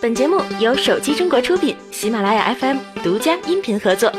本节目由手机中国出品，喜马拉雅 FM 独家音频合作。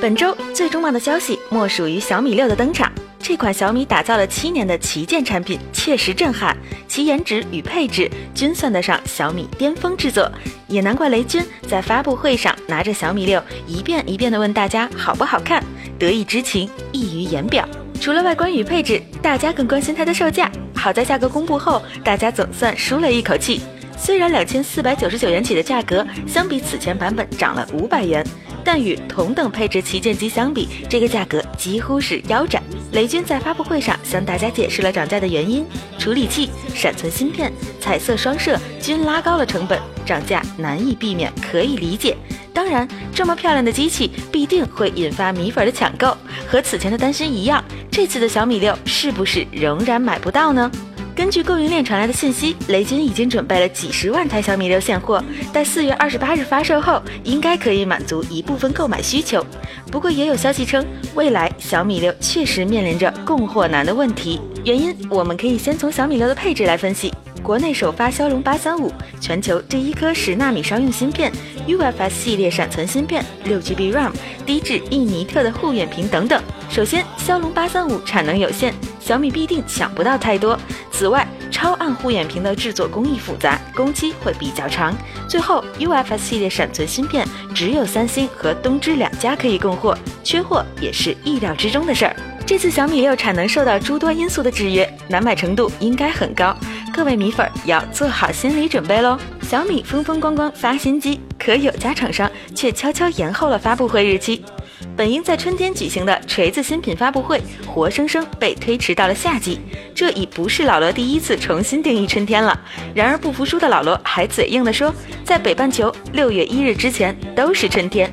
本周最重磅的消息莫属于小米六的登场。这款小米打造了七年的旗舰产品，确实震撼，其颜值与配置均算得上小米巅峰之作。也难怪雷军在发布会上拿着小米六一遍一遍地问大家好不好看，得意之情溢于言表。除了外观与配置，大家更关心它的售价。好在价格公布后，大家总算舒了一口气。虽然两千四百九十九元起的价格，相比此前版本涨了五百元，但与同等配置旗舰机相比，这个价格几乎是腰斩。雷军在发布会上向大家解释了涨价的原因：处理器、闪存芯片、彩色双摄均拉高了成本，涨价难以避免，可以理解。当然，这么漂亮的机器必定会引发米粉的抢购，和此前的担心一样，这次的小米六是不是仍然买不到呢？根据供应链传来的信息，雷军已经准备了几十万台小米六现货，待四月二十八日发售后，应该可以满足一部分购买需求。不过，也有消息称，未来小米六确实面临着供货难的问题。原因，我们可以先从小米六的配置来分析。国内首发骁龙八三五，全球第一颗十纳米商用芯片，UFS 系列闪存芯片，六 GB RAM，低至一尼特的护眼屏等等。首先，骁龙八三五产能有限，小米必定抢不到太多。此外，超暗护眼屏的制作工艺复杂，工期会比较长。最后，UFS 系列闪存芯片只有三星和东芝两家可以供货，缺货也是意料之中的事儿。这次小米六产能受到诸多因素的制约，难买程度应该很高。各位米粉要做好心理准备喽！小米风风光光发新机，可有家厂商却悄悄延后了发布会日期。本应在春天举行的锤子新品发布会，活生生被推迟到了夏季。这已不是老罗第一次重新定义春天了。然而不服输的老罗还嘴硬地说，在北半球六月一日之前都是春天。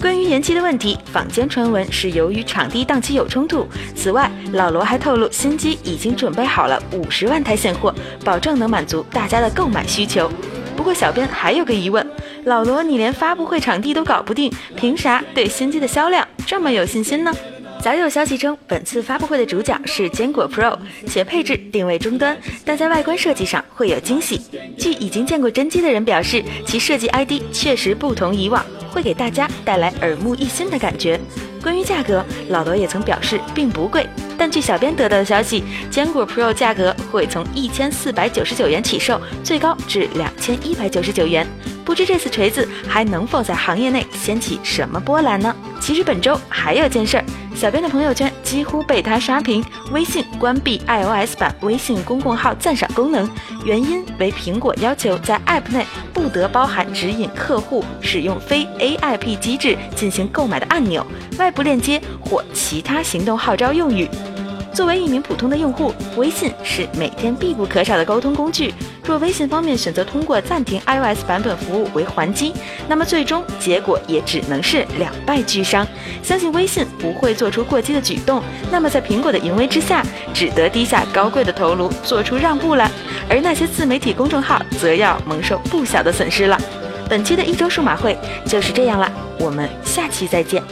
关于延期的问题，坊间传闻是由于场地档期有冲突。此外，老罗还透露，新机已经准备好了五十万台现货，保证能满足大家的购买需求。不过，小编还有个疑问：老罗，你连发布会场地都搞不定，凭啥对新机的销量这么有信心呢？早有消息称，本次发布会的主角是坚果 Pro，且配置定位中端，但在外观设计上会有惊喜。据已经见过真机的人表示，其设计 ID 确实不同以往，会给大家带来耳目一新的感觉。关于价格，老罗也曾表示并不贵，但据小编得到的消息，坚果 Pro 价格会从一千四百九十九元起售，最高至两千一百九十九元。不知这次锤子还能否在行业内掀起什么波澜呢？其实本周还有件事儿，小编的朋友圈几乎被他刷屏。微信关闭 iOS 版微信公共号赞赏功能，原因为苹果要求在 App 内不得包含指引客户使用非 AIP 机制进行购买的按钮、外部链接或其他行动号召用语。作为一名普通的用户，微信是每天必不可少的沟通工具。若微信方面选择通过暂停 iOS 版本服务为还击，那么最终结果也只能是两败俱伤。相信微信不会做出过激的举动，那么在苹果的淫威之下，只得低下高贵的头颅，做出让步了。而那些自媒体公众号则要蒙受不小的损失了。本期的一周数码会就是这样了，我们下期再见。